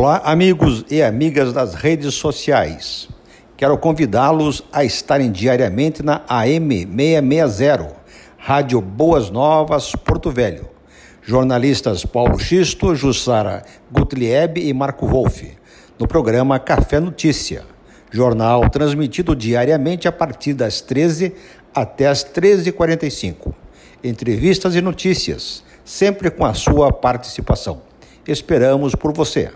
Olá, amigos e amigas das redes sociais. Quero convidá-los a estarem diariamente na AM 660, Rádio Boas Novas, Porto Velho. Jornalistas Paulo Xisto, Jussara Gutlieb e Marco Wolff, no programa Café Notícia. Jornal transmitido diariamente a partir das 13 até as 13h45. Entrevistas e notícias, sempre com a sua participação. Esperamos por você.